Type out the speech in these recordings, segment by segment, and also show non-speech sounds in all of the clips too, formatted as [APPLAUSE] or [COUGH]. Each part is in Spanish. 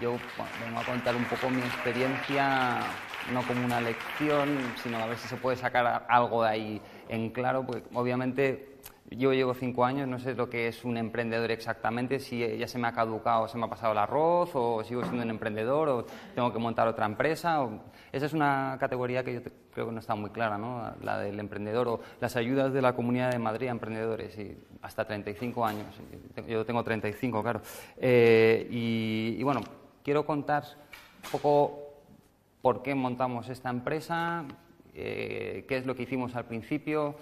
yo vengo a contar un poco mi experiencia, no como una lección, sino a ver si se puede sacar algo de ahí en claro, porque obviamente yo llevo cinco años, no sé lo que es un emprendedor exactamente, si ya se me ha caducado, se me ha pasado el arroz, o sigo siendo un emprendedor, o tengo que montar otra empresa. Esa es una categoría que yo creo que no está muy clara, ¿no? la del emprendedor, o las ayudas de la Comunidad de Madrid a emprendedores, y hasta 35 años. Yo tengo 35, claro. Eh, y, bueno, quiero contar un poco por qué montamos esta empresa, eh, qué es lo que hicimos al principio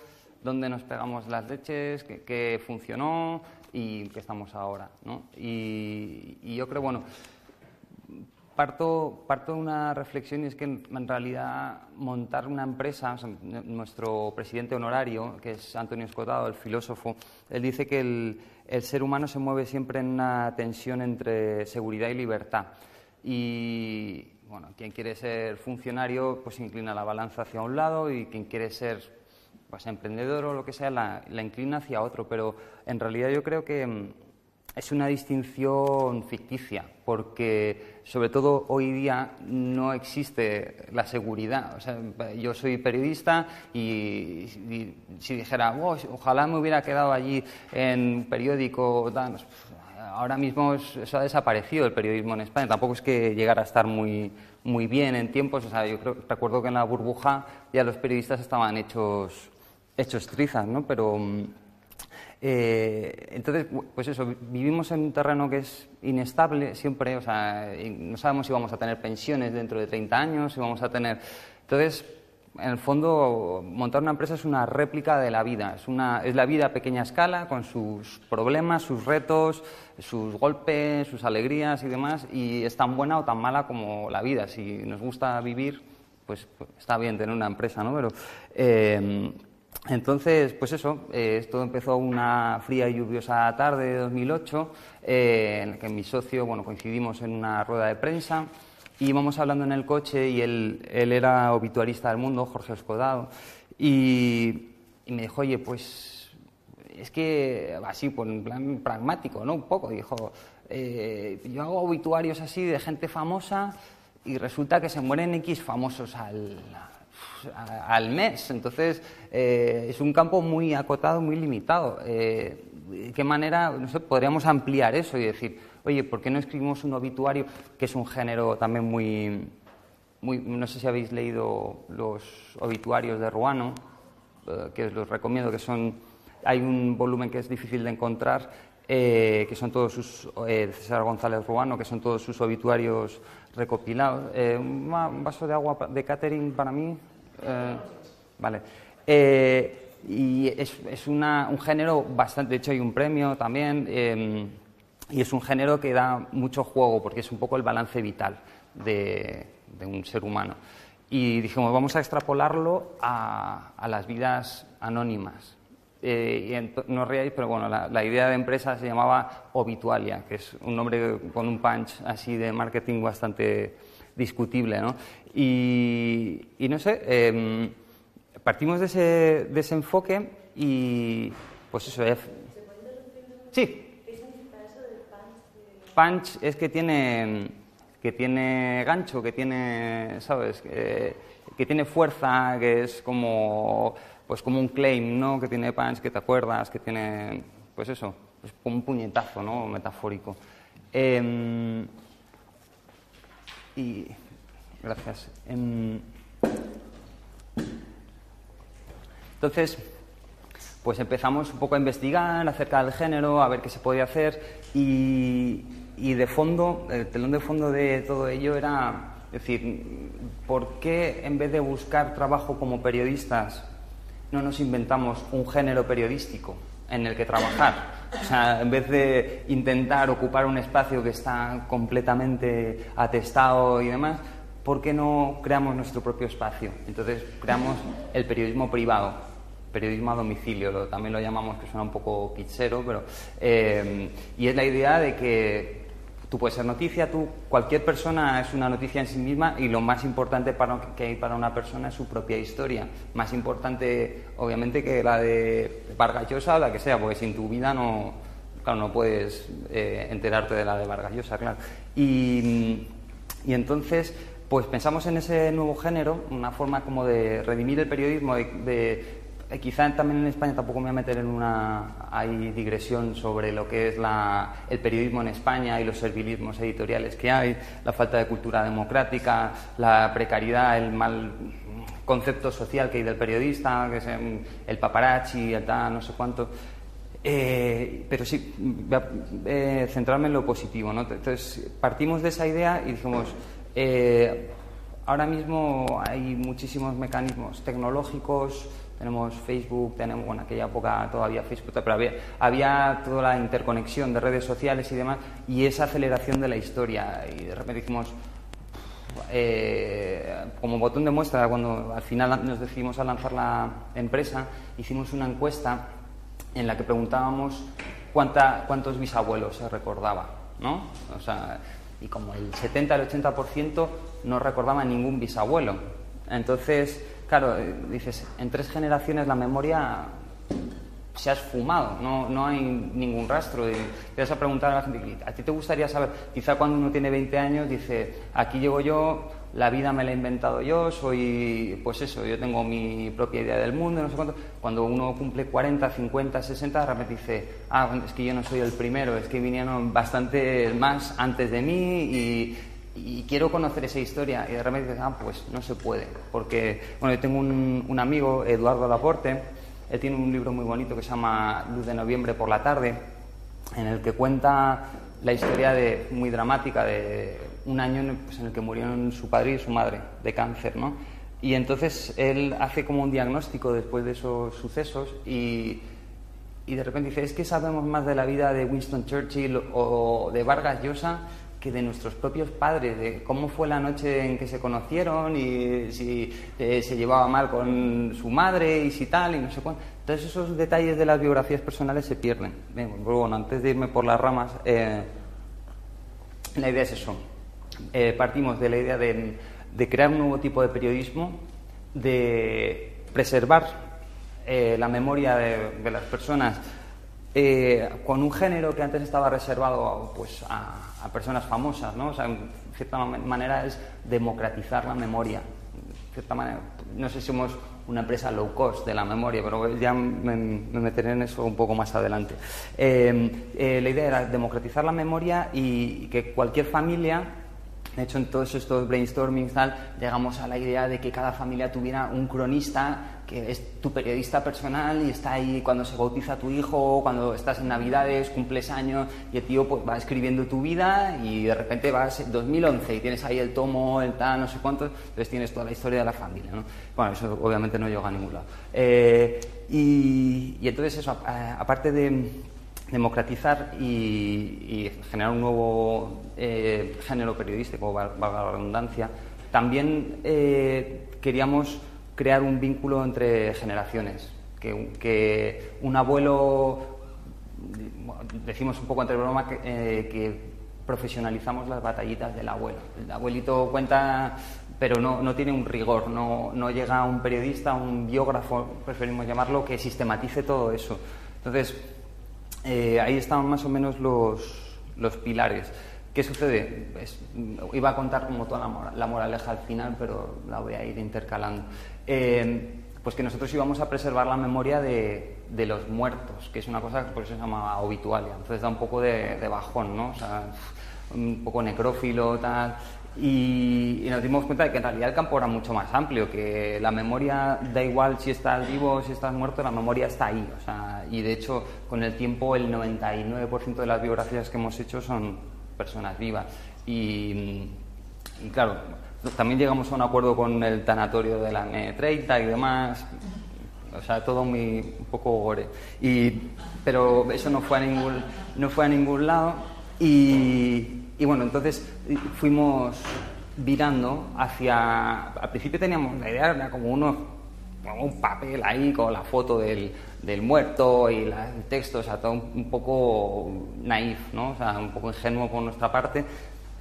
dónde nos pegamos las leches, qué, funcionó y qué estamos ahora. ¿no? Y, yo creo, bueno, parto, parto de una reflexión y es que en, realidad montar una empresa, nuestro presidente honorario, que es Antonio Escotado, el filósofo, él dice que el, el ser humano se mueve siempre en una tensión entre seguridad y libertad. Y bueno, quien quiere ser funcionario pues inclina la balanza hacia un lado y quien quiere ser pues emprendedor o lo que sea, la, inclina hacia otro, pero en realidad yo creo que mm, es una distinción ficticia, porque sobre todo hoy día no existe la seguridad. O sea, yo soy periodista y, si dijera, oh, ojalá me hubiera quedado allí en periódico, pues, ahora mismo eso ha desaparecido el periodismo en España. Tampoco es que llegara a estar muy, muy bien en tiempos. O sea, yo creo, recuerdo que en la burbuja ya los periodistas estaban hechos hechos trizas, ¿no? Pero eh, entonces, pues eso, vivimos en un terreno que es inestable siempre, o sea, no sabemos si vamos a tener pensiones dentro de 30 años, si vamos a tener... Entonces, en el fondo, montar una empresa es una réplica de la vida, es, una, es la vida a pequeña escala, con sus problemas, sus retos, sus golpes, sus alegrías y demás, y es tan buena o tan mala como la vida. Si nos gusta vivir, pues, pues está bien tener una empresa, ¿no? Pero... Eh, entonces, pues eso, eh, esto empezó una fría y lluviosa tarde de 2008, eh, en la que mi socio, bueno, coincidimos en una rueda de prensa y íbamos hablando en el coche y él, él era obituarista del mundo, Jorge Escodado, y, me dijo, oye, pues es que así, pues en plan pragmático, ¿no? Un poco, dijo, eh, yo hago obituarios así de gente famosa y resulta que se mueren X famosos al, al mes. Entonces, eh, es un campo muy acotado, muy limitado. Eh, ¿De qué manera podríamos ampliar eso y decir, oye, ¿por qué no escribimos un obituario, que es un género también muy... muy no sé si habéis leído los obituarios de Ruano, eh, que os los recomiendo, que son... Hay un volumen que es difícil de encontrar, que son todos sus... César González Ruano, que son todos sus obituarios recopilados. un vaso de agua de catering para mí, eh, vale. Eh, y es, un género bastante, de hecho hay un premio también, em, y es un género que da mucho juego porque es un poco el balance vital de, un ser humano. Y dijimos, vamos a extrapolarlo a, las vidas anónimas. Eh, y no os reáis, pero bueno, la, idea de empresa se llamaba Obitualia, que es un nombre con un punch así de marketing bastante discutible, ¿no? Y, no sé, em, partimos de ese, de enfoque y pues eso es... Sí. Punch es que tiene, que tiene gancho, que tiene, ¿sabes? Que, que tiene fuerza, que es como, pues como un claim, ¿no? Que tiene punch, que te acuerdas, que tiene, pues eso, pues un puñetazo, ¿no? Metafórico. Em, y Gracias. Em, entonces, pues empezamos un poco a investigar acerca del género, a ver qué se podía hacer y, de fondo, el telón de fondo de todo ello era, decir, ¿por qué en vez de buscar trabajo como periodistas no nos inventamos un género periodístico en el que trabajar? O sea, en vez de intentar ocupar un espacio que está completamente atestado y demás, ¿por qué no creamos nuestro propio espacio? Entonces creamos el periodismo privado, periodismo a domicilio, también lo llamamos, que suena un poco quichero, pero... Eh, y es la idea de que tú puedes ser noticia, tú, cualquier persona es una noticia en sí misma y lo más importante para, que hay para una persona es su propia historia. Más importante, obviamente, que la de Vargas Llosa o la que sea, porque sin tu vida no, claro, no puedes eh, enterarte de la de Vargas Llosa, claro. Y, entonces, pues pensamos en ese nuevo género, una forma como de redimir el periodismo, de, eh, quizá también en España tampoco me voy a meter en una hay digresión sobre lo que es la, el periodismo en España y los servilismos editoriales que hay, la falta de cultura democrática, la precariedad, el mal concepto social que hay del periodista, que es el paparazzi, el tal, no sé cuánto. Eh, pero sí, voy a eh, centrarme en lo positivo. ¿no? Entonces, partimos de esa idea y dijimos, eh, ahora mismo hay muchísimos mecanismos tecnológicos, tenemos Facebook, tenemos, bueno, en aquella época todavía Facebook, pero había, había, toda la interconexión de redes sociales y demás, y esa aceleración de la historia. Y de repente dijimos, como botón de muestra, cuando al final nos decidimos a lanzar la empresa, hicimos una encuesta en la que preguntábamos cuánta, cuántos bisabuelos se recordaba, ¿no? O sea, y como el 70 al 80% no recordaba ningún bisabuelo. Entonces, claro, eh, dices, en tres generaciones la memoria se ha esfumado, no, no hay ningún rastro. Y te vas a preguntar a la gente, ¿a ti te gustaría saber? Quizá cuando uno tiene 20 años dice, aquí llego yo, la vida me la he inventado yo, soy, pues eso, yo tengo mi propia idea del mundo, no sé cuánto. Cuando uno cumple 40, 50, 60, de dice, ah, es que yo no soy el primero, es que vinieron bastante más antes de mí y, quiero conocer esa historia. Y de repente dices, ah, pues no se puede. Porque, bueno, yo tengo un, un amigo, Eduardo Laporte, él tiene un libro muy bonito que se llama Luz de Noviembre por la tarde, en el que cuenta la historia de, muy dramática de un año pues, en el que murieron su padre y su madre de cáncer, ¿no? Y entonces él hace como un diagnóstico después de esos sucesos y, y de repente dice, es que sabemos más de la vida de Winston Churchill o de Vargas Llosa que de nuestros propios padres, de cómo fue la noche en que se conocieron y si eh, se llevaba mal con su madre y si tal y no sé cuánto. Entonces esos detalles de las biografías personales se pierden. Bueno, antes de irme por las ramas, eh, la idea es eso. Eh, partimos de la idea de, crear un nuevo tipo de periodismo, de preservar la memoria de, las personas con un género que antes estaba reservado pues, a, a personas famosas, ¿no? O sea, en cierta manera es democratizar la memoria. cierta manera, no sé si somos una empresa low cost de la memoria, pero ya me, meteré en eso un poco más adelante. Eh, eh, la idea era democratizar la memoria y que cualquier familia de hecho, en todos estos brainstorming tal, llegamos a la idea de que cada familia tuviera un cronista que es tu periodista personal y está ahí cuando se bautiza tu hijo, cuando estás en Navidades, cumples años y el tío pues, va escribiendo tu vida y de repente vas en 2011 y tienes ahí el tomo, el tal, no sé cuánto, entonces tienes toda la historia de la familia. ¿no? Bueno, eso obviamente no llega a ningún lado. Eh, y, y, entonces eso, aparte de democratizar y, generar un nuevo eh, género periodístico, valga la redundancia, también eh, queríamos crear un vínculo entre generaciones, que, un abuelo, decimos un poco entre broma, que, eh, que, profesionalizamos las batallitas del abuelo. El abuelito cuenta, pero no, no tiene un rigor, no, no llega un periodista, un biógrafo, preferimos llamarlo, que sistematice todo eso. Entonces, eh, ahí estaban más o menos los, los pilares. ¿Qué sucede? iba a contar como toda la, moraleja al final, pero la voy a ir intercalando. Eh, pues que nosotros íbamos a preservar la memoria de, de, los muertos, que es una cosa que por eso se llama obitualia. Entonces da un poco de, de bajón, ¿no? O sea, un poco necrófilo, tal. Y, nos dimos cuenta de que en realidad el campo era mucho más amplio, que la memoria da igual si estás vivo o si estás muerto, la memoria está ahí. O sea, y de hecho, con el tiempo, el 99% de las biografías que hemos hecho son personas vivas. Y, claro, también llegamos a un acuerdo con el tanatorio de la N30 y demás. O sea, todo muy un poco gore. Y, pero eso no fue a ningún, no fue a ningún lado. Y, bueno, entonces fuimos virando hacia... Al principio teníamos la idea, era como uno, un papel ahí con la foto del, del muerto y la, el texto, o sea, todo un, poco naif, ¿no? O sea, un poco ingenuo por nuestra parte.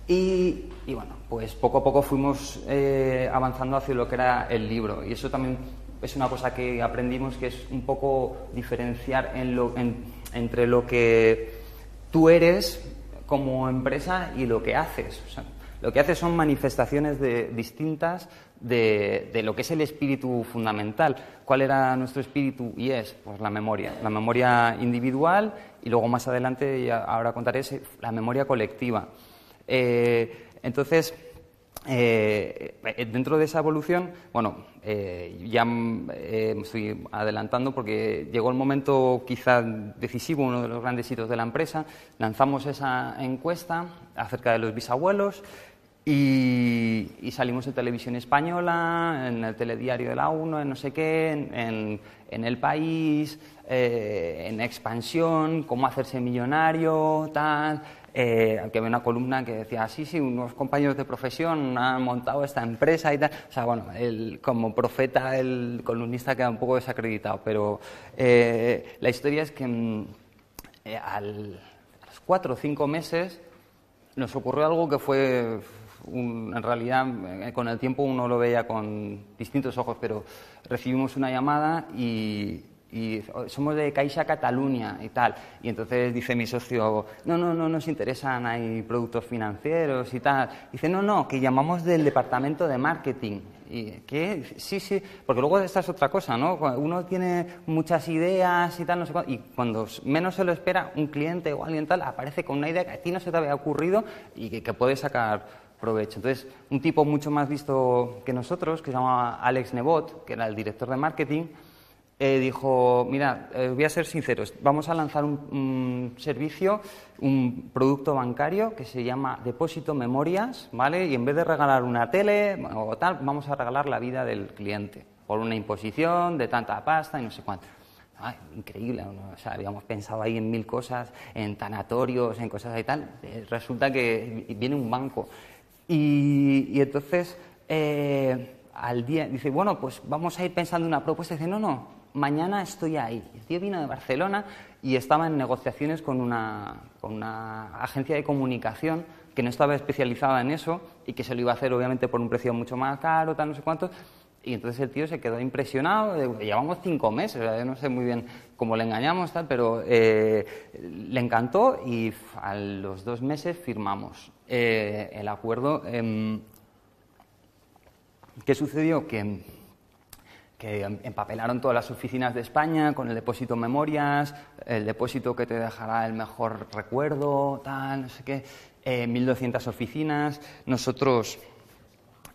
Y, y bueno, pues poco a poco fuimos eh, avanzando hacia lo que era el libro. Y eso también es una cosa que aprendimos, que es un poco diferenciar entre lo que tú eres como empresa y lo que haces. Lo que haces son manifestaciones distintas de, lo que es el espíritu fundamental. ¿Cuál era nuestro espíritu? Y es pues, la memoria. La memoria individual y luego más adelante, ahora contaré, la memoria colectiva. Eh, entonces, eh, dentro de esa evolución, bueno, eh, ya me estoy adelantando porque llegó el momento quizá decisivo, uno de los grandes hitos de la empresa. Lanzamos esa encuesta acerca de los bisabuelos y, salimos en televisión española, en el telediario de la UNO, en no sé qué, en, en El País, en Expansión, cómo hacerse millonario, tal eh, había una columna que decía, sí, sí, unos compañeros de profesión han montado esta empresa y tal. O sea, bueno, como profeta el columnista queda un poco desacreditado, pero eh, la historia es que mm, eh, al, a los cuatro o cinco meses nos ocurrió algo que fue en realidad eh, con el tiempo uno lo veía con distintos ojos, pero recibimos una llamada y, y somos de Caixa Cataluña y tal. Y entonces dice mi socio, no, no, no nos interesan, hay productos financieros y tal. Dice, no, no, que llamamos del departamento de marketing. ¿Y qué? Sí, sí, porque luego esta es otra cosa, ¿no? Uno tiene muchas ideas y tal, no sé cuánto, y cuando menos se lo espera, un cliente o alguien tal aparece con una idea que a ti no se te había ocurrido y que, que puede sacar provecho. Entonces, un tipo mucho más visto que nosotros, que se llama Alex Nebot, que era el director de marketing, eh, dijo, mira, eh, voy a ser sincero, vamos a lanzar un, servicio, un producto bancario que se llama Depósito Memorias, ¿vale? Y en vez de regalar una tele o tal, vamos a regalar la vida del cliente por una imposición de tanta pasta y no sé cuánto. increíble, o sea, habíamos pensado ahí en mil cosas, en tanatorios, en cosas y tal. Eh, resulta que viene un banco. Y, y entonces, al día, dice, bueno, pues vamos a ir pensando una propuesta. Dice, no, no, mañana estoy ahí. El tío vino de Barcelona y estaba en negociaciones con una, con una agencia de comunicación que no estaba especializada en eso y que se lo iba a hacer obviamente por un precio mucho más caro, tal, no sé cuánto. Y entonces el tío se quedó impresionado. Llevamos cinco meses, yo no sé muy bien cómo le engañamos, tal, pero eh, le encantó y a los dos meses firmamos eh, el acuerdo. Em, ¿Qué sucedió? Que que empapelaron todas las oficinas de España con el depósito memorias, el depósito que te dejará el mejor recuerdo, tal, no sé qué, eh, 1.200 oficinas. Nosotros,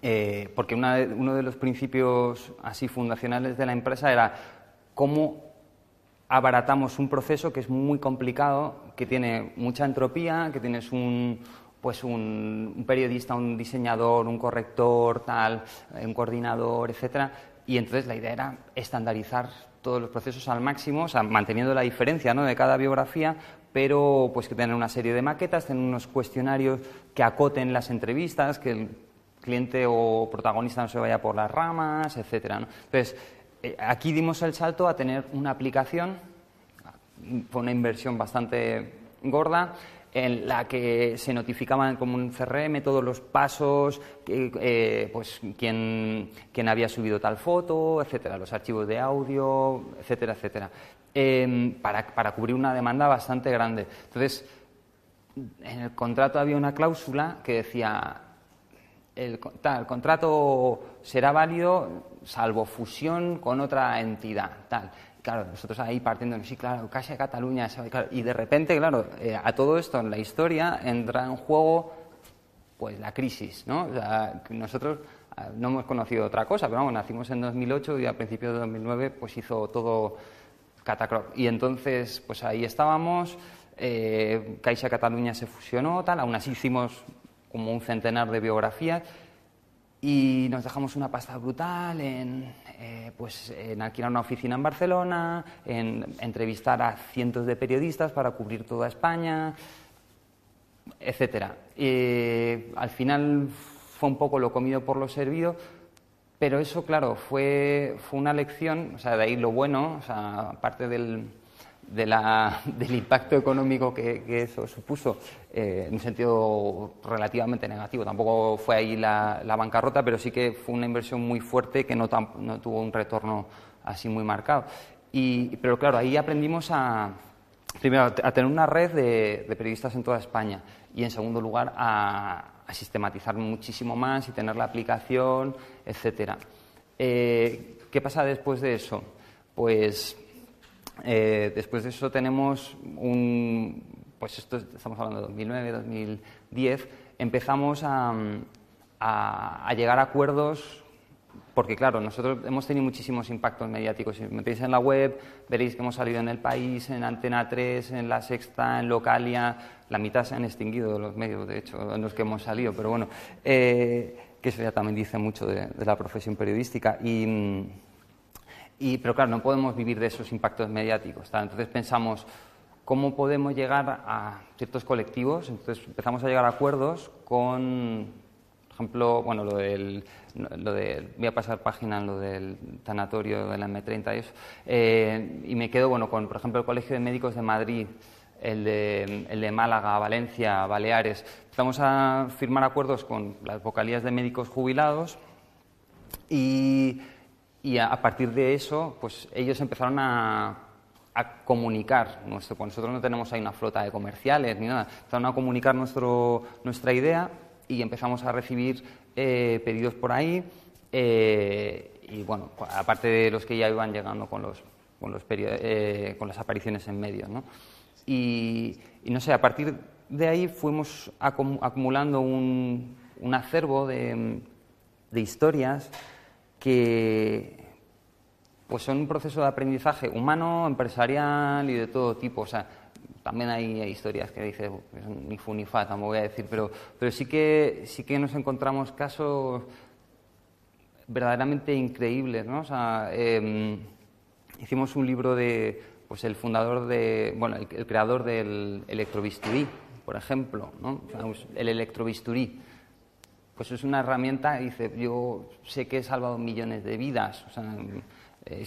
eh, porque uno de los principios así fundacionales de la empresa era cómo abaratamos un proceso que es muy complicado, que tiene mucha entropía, que tienes un, pues un, periodista, un diseñador, un corrector, tal, un coordinador, etcétera, y entonces la idea era estandarizar todos los procesos al máximo, manteniendo la diferencia ¿no? de cada biografía, pero pues que tener una serie de maquetas, tener unos cuestionarios que acoten las entrevistas, que cliente o protagonista no se vaya por las ramas, etcétera. Entonces, eh, aquí dimos el salto a tener una aplicación, fue una inversión bastante gorda, en la que se notificaban como un CRM todos los pasos, eh, pues quién, había subido tal foto, etcétera, los archivos de audio, etcétera, etcétera, em, para, para cubrir una demanda bastante grande. Entonces, en el contrato había una cláusula que decía el, contrato será válido salvo fusión con otra entidad, tal claro, nosotros ahí partiendo, sí, claro, Caixa Cataluña, y de repente, claro, eh, a todo esto en la historia entra en juego pues la crisis, ¿no? Nosotros ah, no hemos conocido otra cosa, pero vamos, nacimos en 2008 y a principios de 2009 pues hizo todo catacroc. Y entonces, pues ahí estábamos, eh, Caixa Cataluña se fusionó, tal, aún así hicimos como un centenar de biografías y nos dejamos una pasta brutal en, eh, pues, en alquilar una oficina en Barcelona, en entrevistar a cientos de periodistas para cubrir toda España, etcétera. al final fue un poco lo comido por lo servido, pero eso, claro, fue, fue una lección, o sea, de ahí lo bueno, o sea, aparte del, del impacto económico que, eso supuso, eh, en un sentido relativamente negativo. Tampoco fue ahí la, bancarrota, pero sí que fue una inversión muy fuerte que no, tuvo un retorno así muy marcado. Y, pero claro, ahí aprendimos a primero, a tener una red de, periodistas en toda España y, en segundo lugar, a, sistematizar muchísimo más y tener la aplicación, etcétera. Eh, ¿Qué pasa después de eso? Pues eh, después de eso tenemos un, pues esto estamos hablando de 2009, 2010, empezamos a, a, llegar a acuerdos porque claro, nosotros hemos tenido muchísimos impactos mediáticos. Si metéis en la web, veréis que hemos salido en El País, en Antena 3, en La Sexta, en Localia. La mitad se han extinguido de los medios, de hecho, en los que hemos salido. Pero bueno, eh, que eso ya también dice mucho de, la profesión periodística. Y, y, pero claro, no podemos vivir de esos impactos mediáticos. Entonces pensamos, ¿cómo podemos llegar a ciertos colectivos? Entonces empezamos a llegar a acuerdos con ejemplo, bueno, lo del, lo de, voy a pasar página en lo del tanatorio de la M30 y eso, eh, y me quedo, bueno, con, por ejemplo, el Colegio de Médicos de Madrid, el de, el de Málaga, Valencia, Baleares. Vamos a firmar acuerdos con las vocalías de médicos jubilados y, y a, partir de eso, pues ellos empezaron a, a comunicar nuestro, pues nosotros no tenemos ahí una flota de comerciales ni nada, empezaron a comunicar nuestro, nuestra idea y empezamos a recibir eh, pedidos por ahí. Eh, y bueno, aparte de los que ya iban llegando con, los, con, los eh, con las apariciones en medios. ¿no? Y, no sé, a partir de ahí fuimos acumulando un, un acervo de, de, historias que pues son un proceso de aprendizaje humano, empresarial y de todo tipo. O sea, también hay, historias que dice ni fu ni fa, tampoco voy a decir, pero, pero sí, que, sí que nos encontramos casos verdaderamente increíbles, ¿no? O sea, em, hicimos un libro de, pues el fundador de, bueno, el, creador del electrobisturí, por ejemplo, ¿no? el electrobisturí. Pues es una herramienta, dice, yo sé que he salvado millones de vidas. O sea,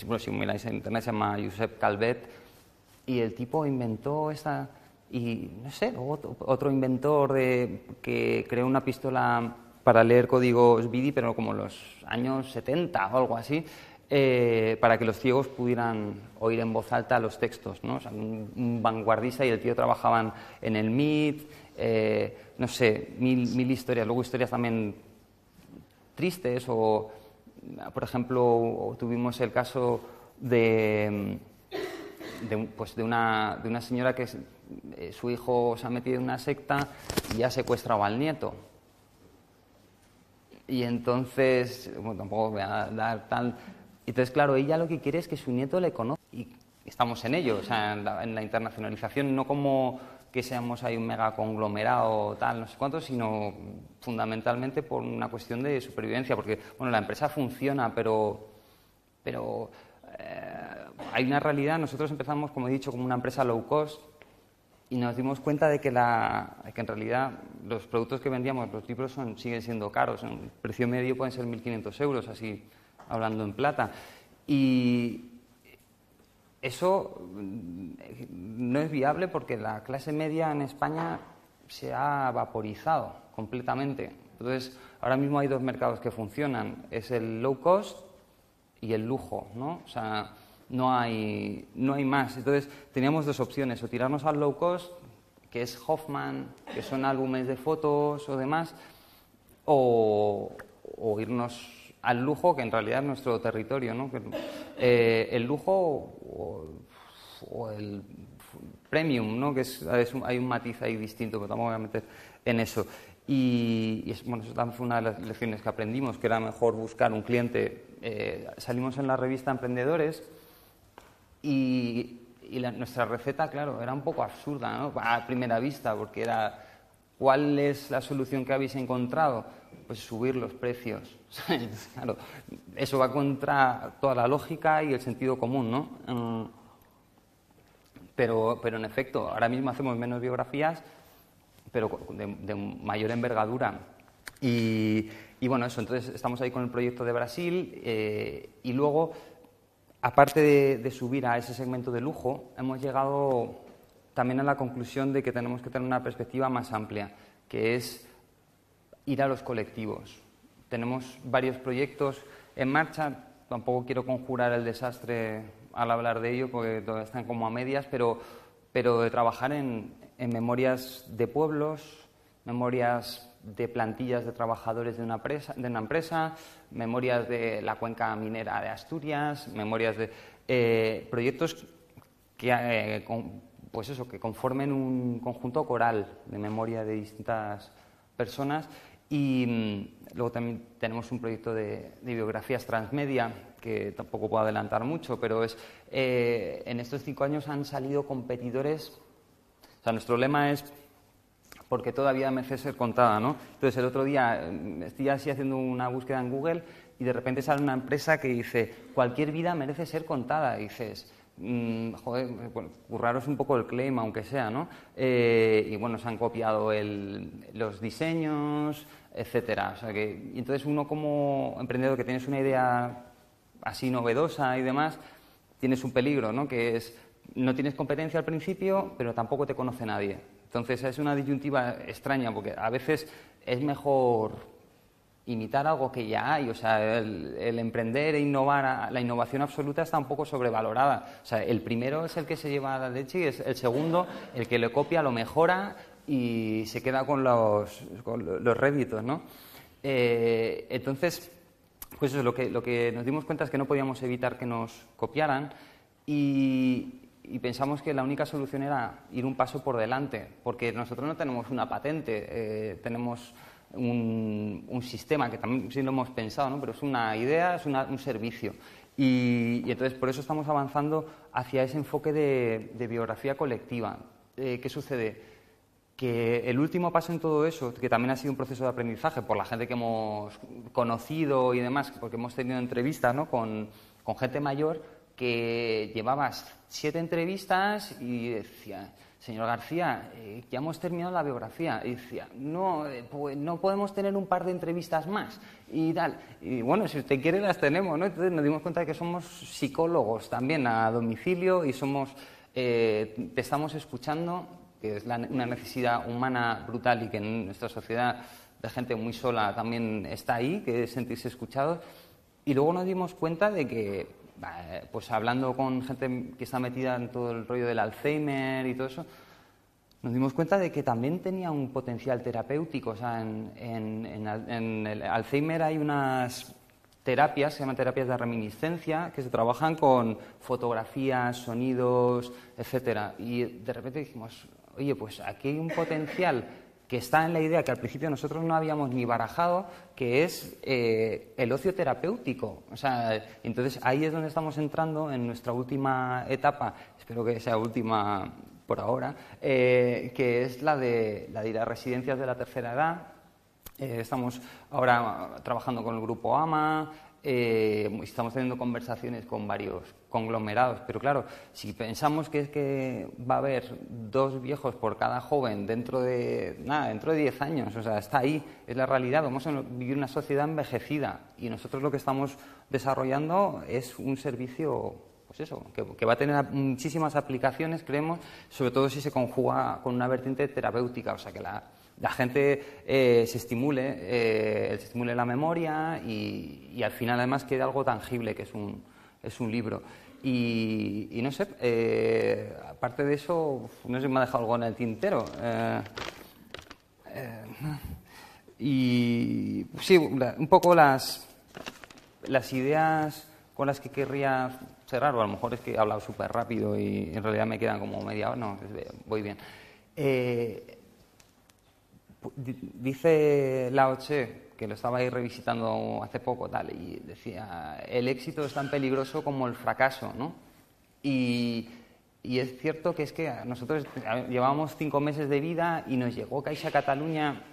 bueno, si miráis en internet se llama Josep Calvet, y el tipo inventó esta... Y no sé, otro, inventor de, que creó una pistola para leer códigos BIDI, pero como los años 70 o algo así, eh, para que los ciegos pudieran oír en voz alta los textos. ¿no? O sea, un, vanguardista y el tío trabajaban en el MIT, eh, no sé, mil, mil historias. Luego historias también tristes o, por ejemplo, tuvimos el caso de de, pues de, una, de una señora que eh, su hijo se ha metido en una secta y ha secuestrado al nieto. Y entonces, bueno, tampoco voy a dar tal. Entonces, claro, ella lo que quiere es que su nieto le conozca. Y estamos en ello, o sea, en la, internacionalización, no como que seamos ahí un mega conglomerado tal, no sé cuánto, sino fundamentalmente por una cuestión de supervivencia, porque, bueno, la empresa funciona, pero, pero eh, hay una realidad, nosotros empezamos, como he dicho, como una empresa low cost y nos dimos cuenta de que, la, que en realidad los productos que vendíamos, los libros, son, siguen siendo caros. El precio medio pueden ser 1.500 euros, así hablando en plata. Y eso mm, no es viable porque la clase media en España se ha vaporizado completamente. Entonces, ahora mismo hay dos mercados que funcionan. Es el low cost y el lujo, ¿no? O sea, no hay, no hay más. Entonces, teníamos dos opciones, o tirarnos al low cost, que es Hoffman, que son álbumes de fotos o demás, o, irnos al lujo, que en realidad es nuestro territorio, ¿no? Eh, el lujo o, el premium, ¿no? Que es, hay un matiz ahí distinto, pero tampoco voy a meter en eso. Y, bueno, eso fue una de las lecciones que aprendimos, que era mejor buscar un cliente. Eh, salimos en la revista Emprendedores y, nuestra receta, claro, era un poco absurda ¿no? a primera vista, porque era, ¿cuál es la solución que habéis encontrado? Pues subir los precios. [LAUGHS] claro, eso va contra toda la lógica y el sentido común, ¿no? Mm, pero, pero en efecto, ahora mismo hacemos menos biografías pero de, mayor envergadura. Y, bueno, eso, entonces estamos ahí con el proyecto de Brasil eh, y luego, aparte de, subir a ese segmento de lujo, hemos llegado también a la conclusión de que tenemos que tener una perspectiva más amplia, que es ir a los colectivos. Tenemos varios proyectos en marcha, tampoco quiero conjurar el desastre al hablar de ello, porque todavía están como a medias, pero pero de trabajar en, memorias de pueblos, memorias de plantillas de trabajadores de una, empresa, memorias de la cuenca minera de Asturias, memorias de eh, proyectos que, eh, pues eso, que conformen un conjunto coral de memoria de distintas personas. Y mm, luego también tenemos un proyecto de, biografías transmedia, que tampoco puedo adelantar mucho, pero es eh, en estos cinco años han salido competidores. O sea, nuestro lema es porque todavía merece ser contada, ¿no? Entonces el otro día mm, estoy así haciendo una búsqueda en Google y de repente sale una empresa que dice cualquier vida merece ser contada. Y dices, Mm, joder, curraros un poco el claim, aunque sea, ¿no? Eh, y bueno, se han copiado los diseños, etcétera. O sea que, entonces uno como emprendedor que tienes una idea así novedosa y demás, tienes un peligro, ¿no? Que es, no tienes competencia al principio, pero tampoco te conoce nadie. Entonces es una disyuntiva extraña, porque a veces es mejor imitar algo que ya hay. O sea, el, emprender e innovar, la innovación absoluta está un poco sobrevalorada. O sea, el primero es el que se lleva la leche y es el segundo el que le copia, lo mejora y se queda con los, los réditos, ¿no? Eh, entonces, pues eso, lo que, lo que nos dimos cuenta es que no podíamos evitar que nos copiaran y, pensamos que la única solución era ir un paso por delante, porque nosotros no tenemos una patente, eh, tenemos un, sistema que también sí lo hemos pensado, ¿no? pero es una idea, es un servicio. Y, entonces por eso estamos avanzando hacia ese enfoque de, biografía colectiva. Eh, ¿Qué sucede? Que el último paso en todo eso, que también ha sido un proceso de aprendizaje por la gente que hemos conocido y demás, porque hemos tenido entrevistas ¿no? con, con gente mayor que llevabas siete entrevistas y decía, señor García, eh, ya hemos terminado la biografía. Y decía, no, eh, pues no podemos tener un par de entrevistas más y tal. Y bueno, si usted quiere las tenemos, ¿no? Entonces nos dimos cuenta de que somos psicólogos también a domicilio y somos, eh, te estamos escuchando, que es una necesidad humana brutal y que en nuestra sociedad de gente muy sola también está ahí, que es sentirse escuchados. Y luego nos dimos cuenta de que pues hablando con gente que está metida en todo el rollo del Alzheimer y todo eso, nos dimos cuenta de que también tenía un potencial terapéutico. O sea, en, el Alzheimer hay unas terapias, se llaman terapias de reminiscencia, que se trabajan con fotografías, sonidos, etcétera. Y de repente dijimos, oye, pues aquí hay un potencial que está en la idea que al principio nosotros no habíamos ni barajado, que es eh, el ocio terapéutico. O sea, entonces ahí es donde estamos entrando en nuestra última etapa, espero que sea última por ahora, eh, que es la de, la de las residencias de la tercera edad. Eh, estamos ahora trabajando con el grupo AMA, estamos teniendo conversaciones con varios conglomerados. Pero claro, si pensamos que es que va a haber dos viejos por cada joven dentro de nada, dentro de 10 años, o sea, está ahí, es la realidad. Vamos a vivir una sociedad envejecida y nosotros lo que estamos desarrollando es un servicio pues eso, que, va a tener muchísimas aplicaciones, creemos, sobre todo si se conjuga con una vertiente terapéutica, o sea, que la, gente eh, se estimule, eh, se estimule la memoria y, y, al final además quede algo tangible, que es un, es un libro. Y, no sé, eh, aparte de eso, no sé si me ha dejado algo en el tintero. Eh, eh, y sí, un poco las, las ideas con las que querría cerrar, o a lo mejor es que he hablado súper rápido y en realidad me quedan como media hora, no, voy bien. dice Lao Che que lo estaba ahí revisitando hace poco, tal, y decía, el éxito es tan peligroso como el fracaso, ¿no? Y, es cierto que es que nosotros llevábamos cinco meses de vida y nos llegó Caixa Cataluña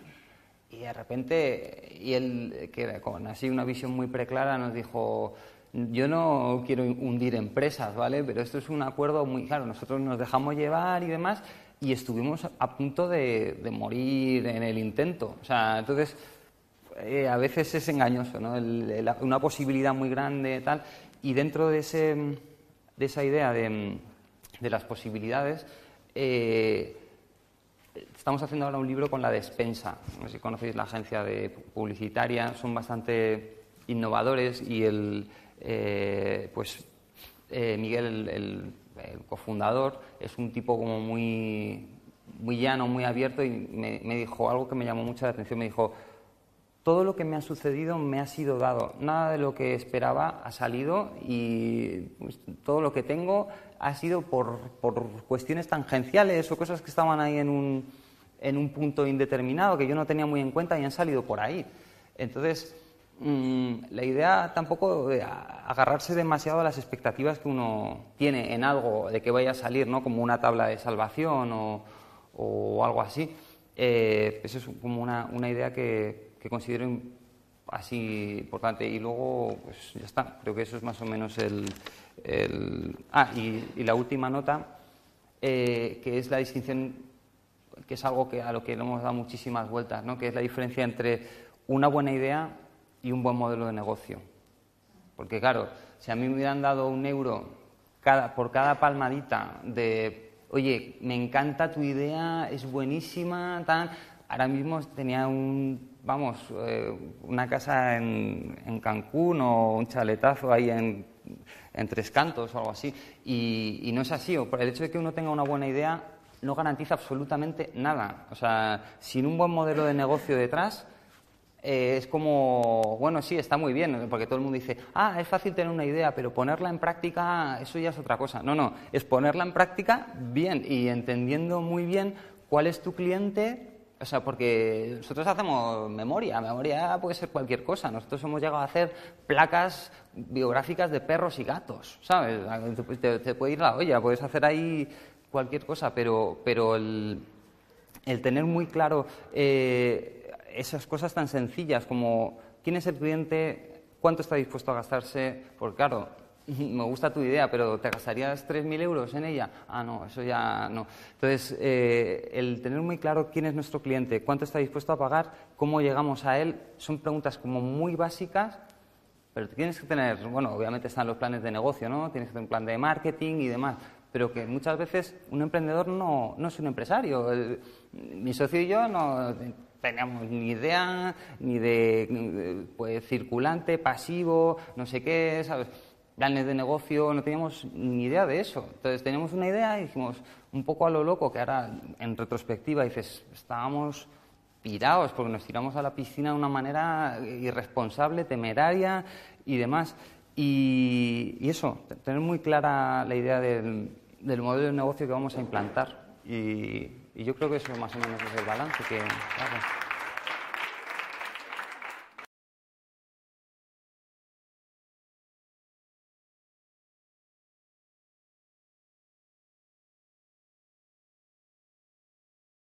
y de repente, y él, que con así una visión muy preclara, nos dijo, yo no quiero hundir empresas, ¿vale? Pero esto es un acuerdo muy claro, nosotros nos dejamos llevar y demás, y estuvimos a punto de, de morir en el intento. O sea, entonces eh, a veces es engañoso, ¿no? una posibilidad muy grande tal, y dentro de, ese, de esa idea de, de las posibilidades, eh, estamos haciendo ahora un libro con la despensa. No sé si conocéis la agencia de publicitaria, son bastante innovadores y el, eh, pues, Miguel, el, el cofundador, es un tipo como muy, muy llano, muy abierto y me, me dijo algo que me llamó mucho la atención. Me dijo, todo lo que me ha sucedido me ha sido dado. Nada de lo que esperaba ha salido y pues, todo lo que tengo ha sido por, por, cuestiones tangenciales o cosas que estaban ahí en un, en un punto indeterminado que yo no tenía muy en cuenta y han salido por ahí. Entonces, mm, la idea tampoco de agarrarse demasiado a las expectativas que uno tiene en algo de que vaya a salir, ¿no? Como una tabla de salvación o, o algo así. Eh, eso es como una, una idea que, que considero así importante. Y luego, pues ya está, creo que eso es más o menos el... Ah, y, la última nota, eh, que es la distinción, que es algo que, a lo que le hemos dado muchísimas vueltas, ¿no? que es la diferencia entre una buena idea y un buen modelo de negocio. Porque claro, si a mí me hubieran dado un euro cada, por cada palmadita de, oye, me encanta tu idea, es buenísima, tal, ahora mismo tenía un vamos, eh, una casa en, en, Cancún o un chaletazo ahí en, Tres Cantos o algo así. Y, no es así. El hecho de que uno tenga una buena idea no garantiza absolutamente nada. O sea, sin un buen modelo de negocio detrás, eh, es como, bueno, sí, está muy bien, porque todo el mundo dice, ah, es fácil tener una idea, pero ponerla en práctica, eso ya es otra cosa. No, no, es ponerla en práctica bien y entendiendo muy bien cuál es tu cliente, o sea, porque nosotros hacemos memoria, memoria puede ser cualquier cosa. Nosotros hemos llegado a hacer placas biográficas de perros y gatos, ¿sabes? Te, puede ir la olla, puedes hacer ahí cualquier cosa, pero, pero el, tener muy claro eh, esas cosas tan sencillas como quién es el cliente, cuánto está dispuesto a gastarse, porque claro, [LAUGHS] me gusta tu idea, pero ¿te gastarías 3.000 euros en ella? Ah, no, eso ya no. Entonces, eh, el tener muy claro quién es nuestro cliente, cuánto está dispuesto a pagar, cómo llegamos a él, son preguntas como muy básicas, pero tienes que tener, bueno, obviamente están los planes de negocio, ¿no? Tienes que tener un plan de marketing y demás, pero que muchas veces un emprendedor no, no es un empresario. mi socio y yo no teníamos ni idea ni de pues, circulante, pasivo, no sé qué, ¿sabes? Planes de negocio, no teníamos ni idea de eso. Entonces teníamos una idea y dijimos, un poco a lo loco, que ahora en retrospectiva dices, estábamos pirados porque nos tiramos a la piscina de una manera irresponsable, temeraria y demás. Y, eso, tener muy clara la idea del, modelo de negocio que vamos a implantar. Y, yo creo que eso más o menos es el balance que...